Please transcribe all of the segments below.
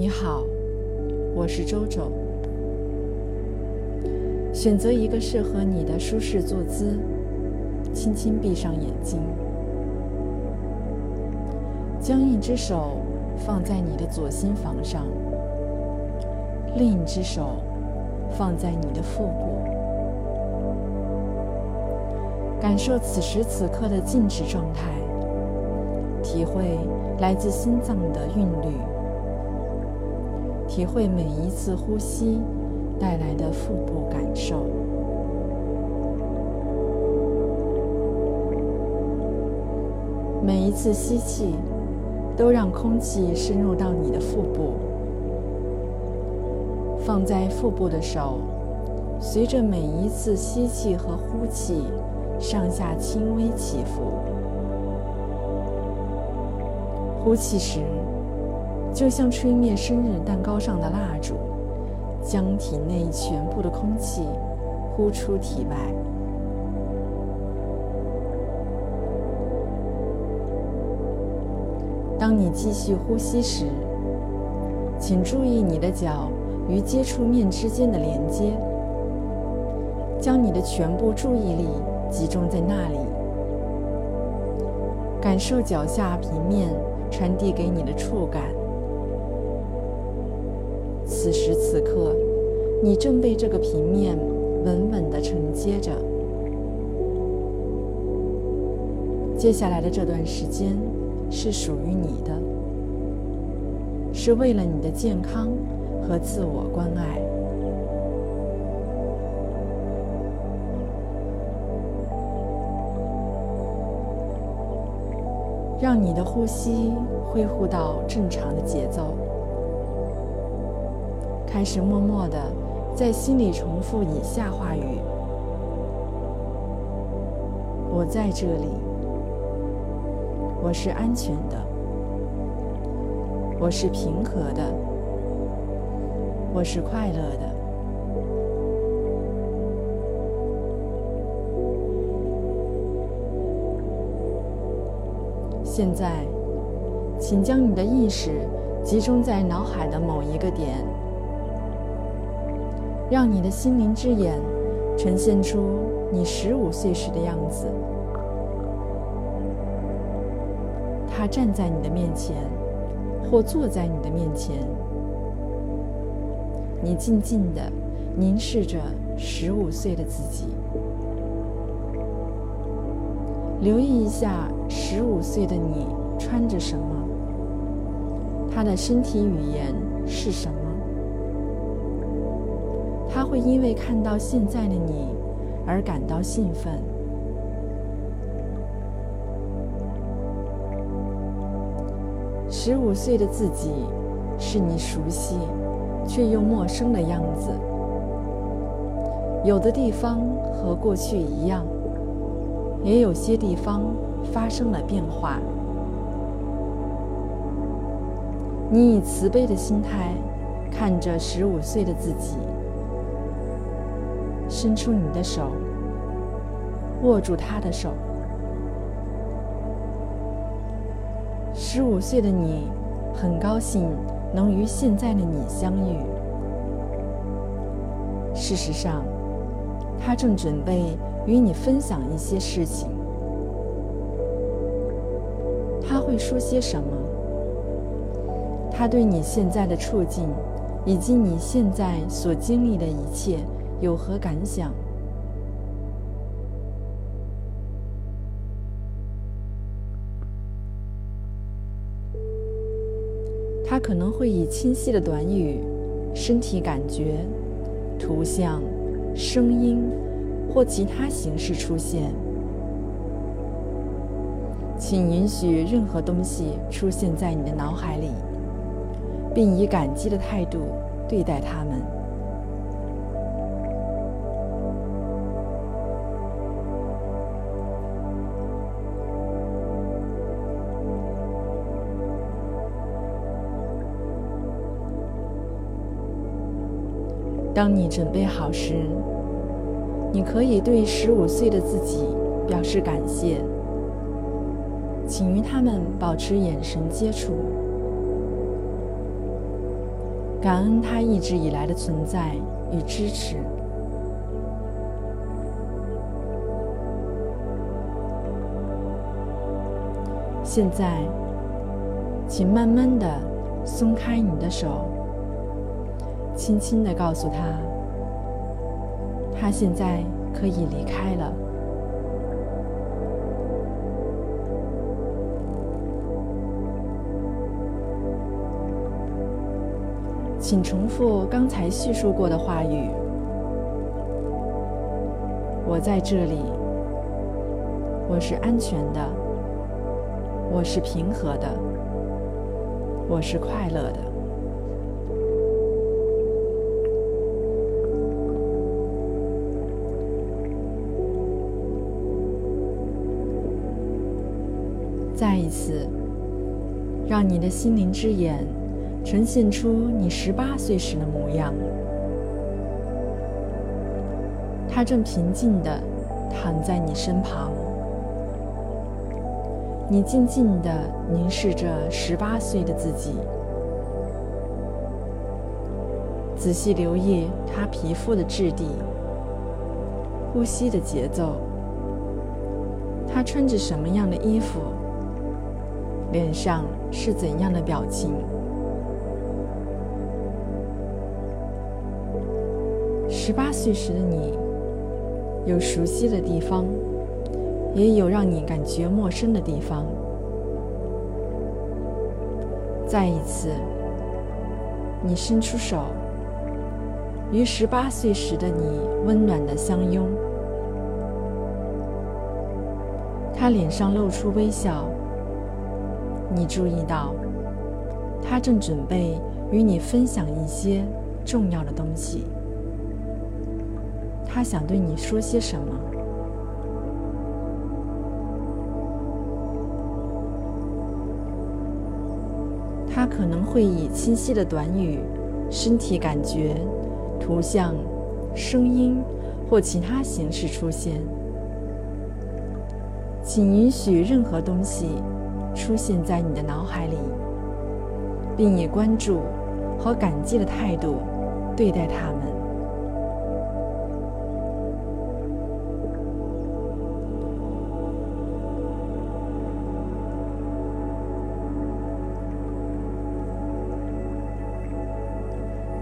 你好，我是周周。选择一个适合你的舒适坐姿，轻轻闭上眼睛，将一只手放在你的左心房上，另一只手放在你的腹部，感受此时此刻的静止状态，体会来自心脏的韵律，体会每一次呼吸。带来的腹部感受，每一次吸气，都让空气深入到你的腹部。放在腹部的手，随着每一次吸气和呼气，上下轻微起伏。呼气时，就像吹灭生日蛋糕上的蜡烛。将体内全部的空气呼出体外。当你继续呼吸时，请注意你的脚与接触面之间的连接，将你的全部注意力集中在那里，感受脚下平面传递给你的触感。此时此刻，你正被这个平面稳稳地承接着。接下来的这段时间是属于你的，是为了你的健康和自我关爱。让你的呼吸恢复到正常的节奏。开始默默的在心里重复以下话语：“我在这里，我是安全的，我是平和的，我是快乐的。”现在，请将你的意识集中在脑海的某一个点。让你的心灵之眼呈现出你十五岁时的样子。他站在你的面前，或坐在你的面前。你静静地凝视着十五岁的自己，留意一下十五岁的你穿着什么，他的身体语言是什么。会因为看到现在的你而感到兴奋。十五岁的自己是你熟悉却又陌生的样子，有的地方和过去一样，也有些地方发生了变化。你以慈悲的心态看着十五岁的自己。伸出你的手，握住他的手。十五岁的你，很高兴能与现在的你相遇。事实上，他正准备与你分享一些事情。他会说些什么？他对你现在的处境，以及你现在所经历的一切。有何感想？他可能会以清晰的短语、身体感觉、图像、声音或其他形式出现。请允许任何东西出现在你的脑海里，并以感激的态度对待它们。当你准备好时，你可以对十五岁的自己表示感谢，请与他们保持眼神接触。感恩他一直以来的存在与支持。现在，请慢慢的松开你的手，轻轻的告诉他，他现在可以离开了。请重复刚才叙述过的话语：“我在这里，我是安全的。”我是平和的，我是快乐的。次，让你的心灵之眼呈现出你十八岁时的模样。他正平静的躺在你身旁。你静静地凝视着十八岁的自己，仔细留意他皮肤的质地、呼吸的节奏，他穿着什么样的衣服，脸上是怎样的表情。十八岁时的你，有熟悉的地方。也有让你感觉陌生的地方。再一次，你伸出手，与十八岁时的你温暖的相拥。他脸上露出微笑。你注意到，他正准备与你分享一些重要的东西。他想对你说些什么？他可能会以清晰的短语、身体感觉、图像、声音或其他形式出现。请允许任何东西出现在你的脑海里，并以关注和感激的态度对待他们。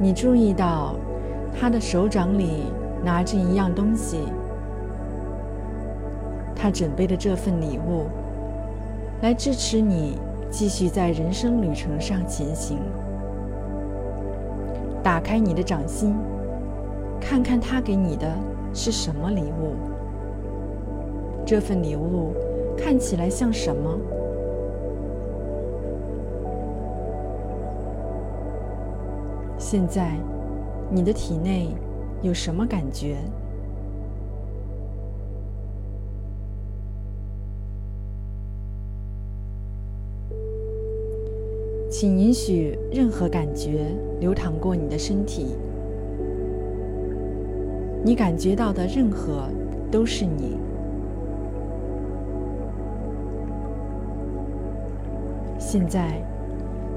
你注意到，他的手掌里拿着一样东西。他准备的这份礼物，来支持你继续在人生旅程上前行。打开你的掌心，看看他给你的是什么礼物。这份礼物看起来像什么？现在，你的体内有什么感觉？请允许任何感觉流淌过你的身体。你感觉到的任何都是你。现在，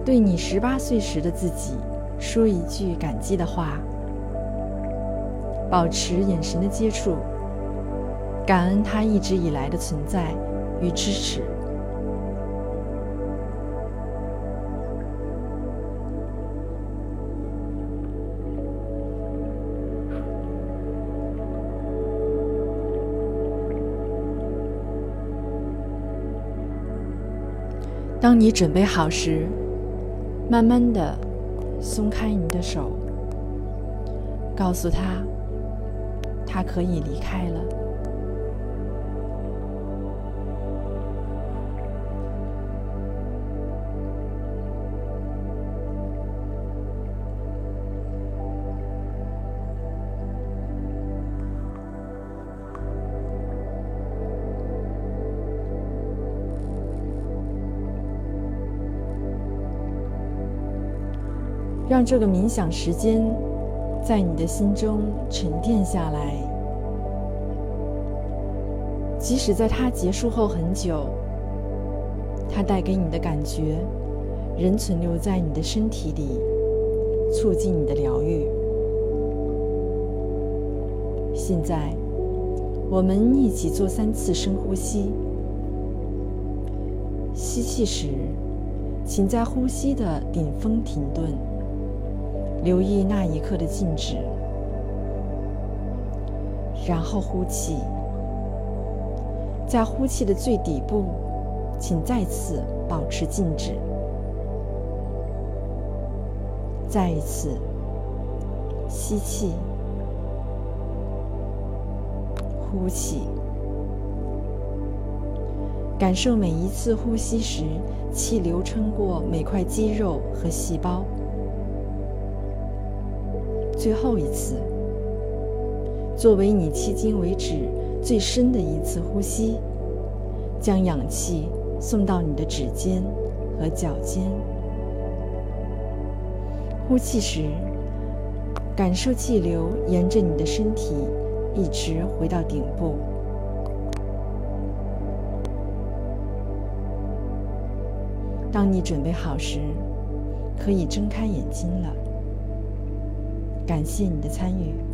对你十八岁时的自己。说一句感激的话，保持眼神的接触，感恩他一直以来的存在与支持。当你准备好时，慢慢的。松开你的手，告诉他，他可以离开了。让这个冥想时间在你的心中沉淀下来，即使在它结束后很久，它带给你的感觉仍存留在你的身体里，促进你的疗愈。现在，我们一起做三次深呼吸。吸气时，请在呼吸的顶峰停顿，留意那一刻的静止。然后呼气，在呼气的最底部，请再次保持静止。再一次吸气，呼气，感受每一次呼吸时气流穿过每块肌肉和细胞。最后一次，作为你迄今为止最深的一次呼吸，将氧气送到你的指尖和脚尖。呼气时，感受气流沿着你的身体一直回到顶部。当你准备好时，可以睁开眼睛了。感谢你的参与。